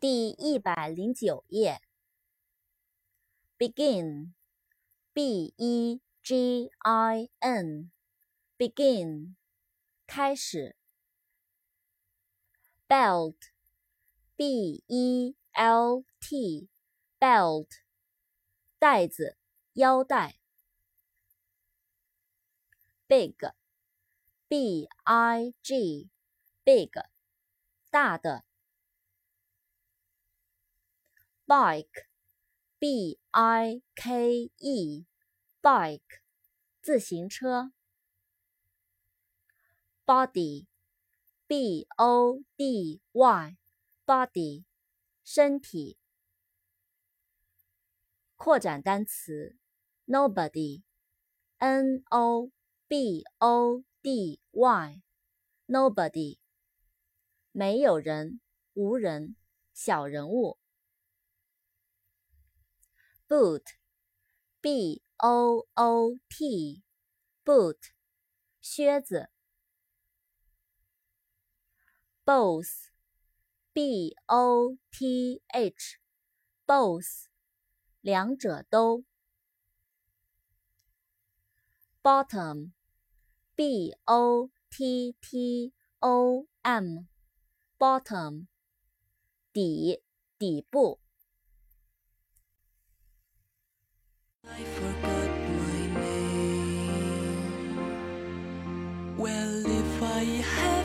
第一百零九页。begin，b-e-g-i-n，begin，开始。belt，b-e-l-t，belt，带子，腰带。big，b-i-g，big，大的。bike，b-i-k-e，bike，自行车。body，b-o-d-y，body，身体。扩展单词，nobody，n-o-b-o-d-y，nobody，没有人，无人，小人物。Boot, b o o t, boot, 靴子。both, b o t h, both, 两者都。bottom, b o t t o m, bottom, 底，底部。Well, if I have